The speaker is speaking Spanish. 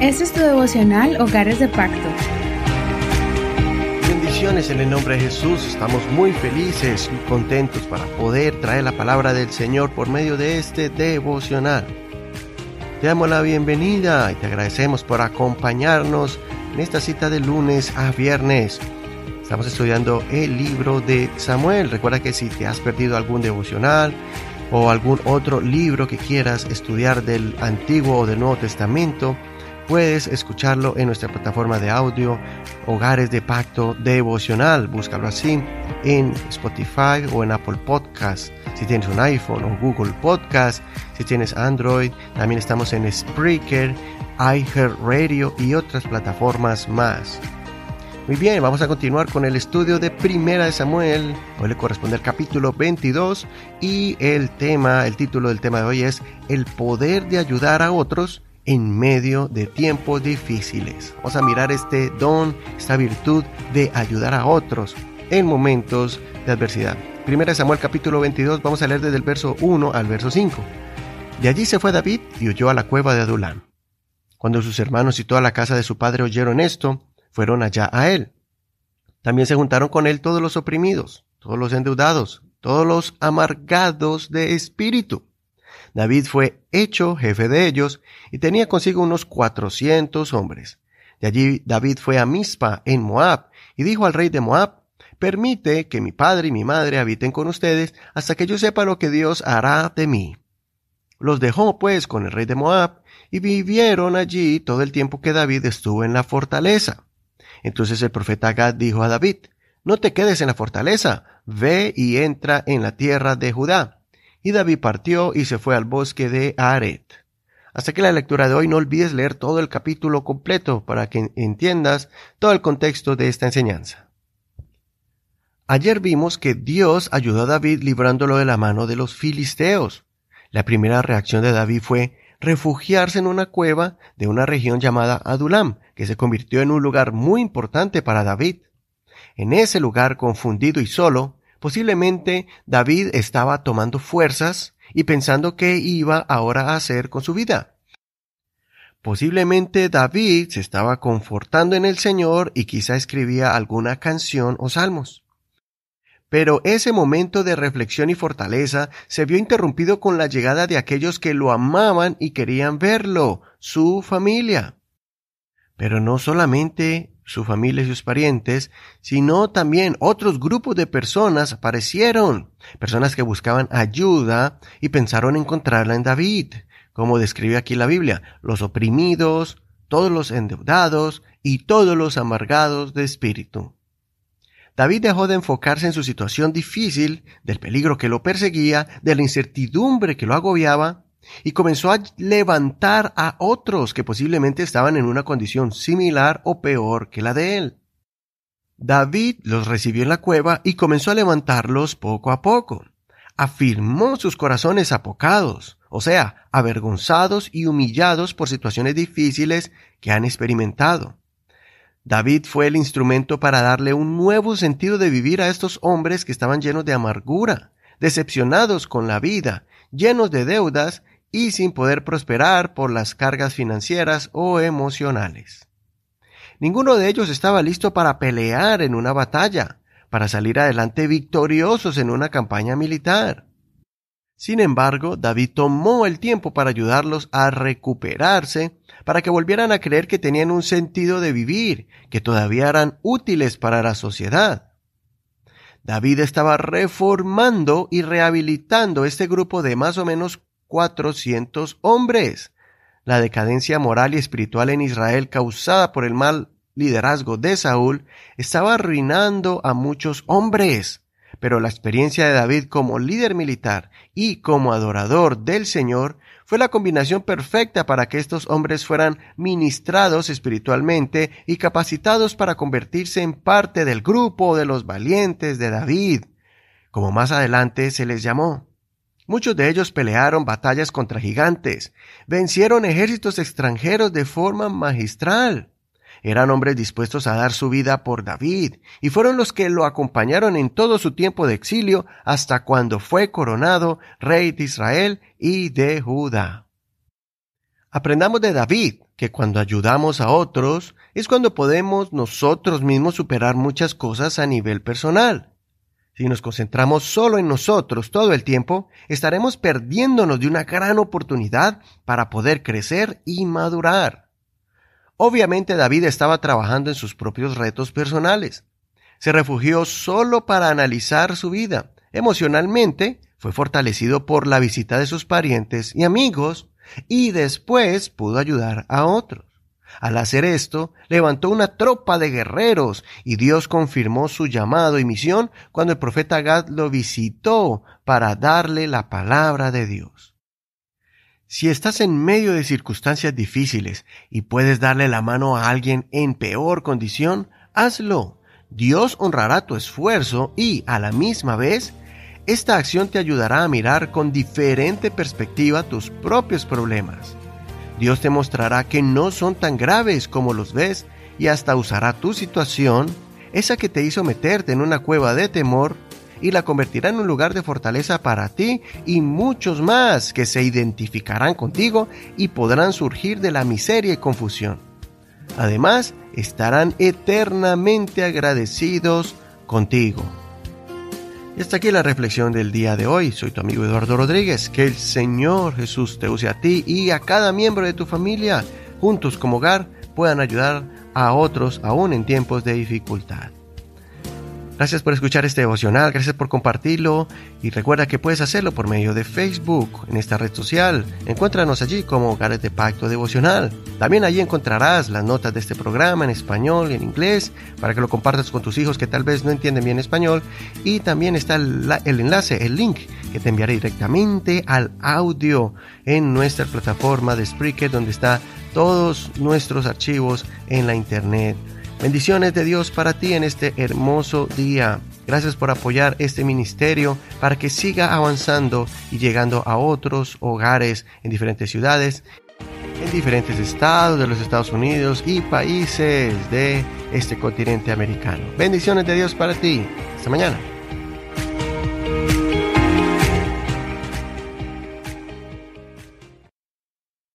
Este es tu devocional Hogares de Pacto. Bendiciones en el nombre de Jesús. Estamos muy felices y contentos para poder traer la palabra del Señor por medio de este devocional. Te damos la bienvenida y te agradecemos por acompañarnos en esta cita de lunes a viernes. Estamos estudiando el libro de Samuel. Recuerda que si te has perdido algún devocional o algún otro libro que quieras estudiar del Antiguo o del Nuevo Testamento, puedes escucharlo en nuestra plataforma de audio Hogares de Pacto Devocional. Búscalo así en Spotify o en Apple Podcast. Si tienes un iPhone o Google Podcast, si tienes Android, también estamos en Spreaker, iHeartRadio y otras plataformas más. Muy bien, vamos a continuar con el estudio de Primera de Samuel. Hoy le corresponde el capítulo 22 y el tema, el título del tema de hoy es El poder de ayudar a otros en medio de tiempos difíciles. Vamos a mirar este don, esta virtud de ayudar a otros en momentos de adversidad. Primera Samuel capítulo 22, vamos a leer desde el verso 1 al verso 5. De allí se fue David y huyó a la cueva de Adulam. Cuando sus hermanos y toda la casa de su padre oyeron esto, fueron allá a él. También se juntaron con él todos los oprimidos, todos los endeudados, todos los amargados de espíritu David fue hecho jefe de ellos y tenía consigo unos cuatrocientos hombres. De allí David fue a Mizpa en Moab y dijo al rey de Moab, permite que mi padre y mi madre habiten con ustedes hasta que yo sepa lo que Dios hará de mí. Los dejó pues con el rey de Moab y vivieron allí todo el tiempo que David estuvo en la fortaleza. Entonces el profeta Gad dijo a David, no te quedes en la fortaleza, ve y entra en la tierra de Judá. Y David partió y se fue al bosque de Aret. Hasta que la lectura de hoy no olvides leer todo el capítulo completo para que entiendas todo el contexto de esta enseñanza. Ayer vimos que Dios ayudó a David librándolo de la mano de los filisteos. La primera reacción de David fue refugiarse en una cueva de una región llamada Adulam, que se convirtió en un lugar muy importante para David. En ese lugar confundido y solo, Posiblemente David estaba tomando fuerzas y pensando qué iba ahora a hacer con su vida. Posiblemente David se estaba confortando en el Señor y quizá escribía alguna canción o salmos. Pero ese momento de reflexión y fortaleza se vio interrumpido con la llegada de aquellos que lo amaban y querían verlo, su familia. Pero no solamente su familia y sus parientes, sino también otros grupos de personas aparecieron, personas que buscaban ayuda y pensaron encontrarla en David, como describe aquí la Biblia, los oprimidos, todos los endeudados y todos los amargados de espíritu. David dejó de enfocarse en su situación difícil, del peligro que lo perseguía, de la incertidumbre que lo agobiaba, y comenzó a levantar a otros que posiblemente estaban en una condición similar o peor que la de él. David los recibió en la cueva y comenzó a levantarlos poco a poco. Afirmó sus corazones apocados, o sea, avergonzados y humillados por situaciones difíciles que han experimentado. David fue el instrumento para darle un nuevo sentido de vivir a estos hombres que estaban llenos de amargura, decepcionados con la vida, llenos de deudas y sin poder prosperar por las cargas financieras o emocionales. Ninguno de ellos estaba listo para pelear en una batalla, para salir adelante victoriosos en una campaña militar. Sin embargo, David tomó el tiempo para ayudarlos a recuperarse, para que volvieran a creer que tenían un sentido de vivir, que todavía eran útiles para la sociedad. David estaba reformando y rehabilitando este grupo de más o menos 400 hombres. La decadencia moral y espiritual en Israel causada por el mal liderazgo de Saúl estaba arruinando a muchos hombres. Pero la experiencia de David como líder militar y como adorador del Señor fue la combinación perfecta para que estos hombres fueran ministrados espiritualmente y capacitados para convertirse en parte del grupo de los valientes de David, como más adelante se les llamó. Muchos de ellos pelearon batallas contra gigantes, vencieron ejércitos extranjeros de forma magistral. Eran hombres dispuestos a dar su vida por David, y fueron los que lo acompañaron en todo su tiempo de exilio hasta cuando fue coronado rey de Israel y de Judá. Aprendamos de David que cuando ayudamos a otros es cuando podemos nosotros mismos superar muchas cosas a nivel personal. Si nos concentramos solo en nosotros todo el tiempo, estaremos perdiéndonos de una gran oportunidad para poder crecer y madurar. Obviamente David estaba trabajando en sus propios retos personales. Se refugió solo para analizar su vida. Emocionalmente, fue fortalecido por la visita de sus parientes y amigos y después pudo ayudar a otros. Al hacer esto, levantó una tropa de guerreros y Dios confirmó su llamado y misión cuando el profeta Gad lo visitó para darle la palabra de Dios. Si estás en medio de circunstancias difíciles y puedes darle la mano a alguien en peor condición, hazlo. Dios honrará tu esfuerzo y, a la misma vez, esta acción te ayudará a mirar con diferente perspectiva tus propios problemas. Dios te mostrará que no son tan graves como los ves y hasta usará tu situación, esa que te hizo meterte en una cueva de temor, y la convertirá en un lugar de fortaleza para ti y muchos más que se identificarán contigo y podrán surgir de la miseria y confusión. Además, estarán eternamente agradecidos contigo. Y hasta aquí la reflexión del día de hoy. Soy tu amigo Eduardo Rodríguez. Que el Señor Jesús te use a ti y a cada miembro de tu familia, juntos como hogar, puedan ayudar a otros aún en tiempos de dificultad. Gracias por escuchar este devocional, gracias por compartirlo y recuerda que puedes hacerlo por medio de Facebook, en esta red social. Encuéntranos allí como Hogares de Pacto Devocional. También allí encontrarás las notas de este programa en español y en inglés para que lo compartas con tus hijos que tal vez no entienden bien español. Y también está el, enlace, el link que te enviaré directamente al audio en nuestra plataforma de Spreaker donde está todos nuestros archivos en la internet. Bendiciones de Dios para ti en este hermoso día. Gracias por apoyar este ministerio para que siga avanzando y llegando a otros hogares en diferentes ciudades, en diferentes estados de los Estados Unidos y países de este continente americano. Bendiciones de Dios para ti. Hasta mañana.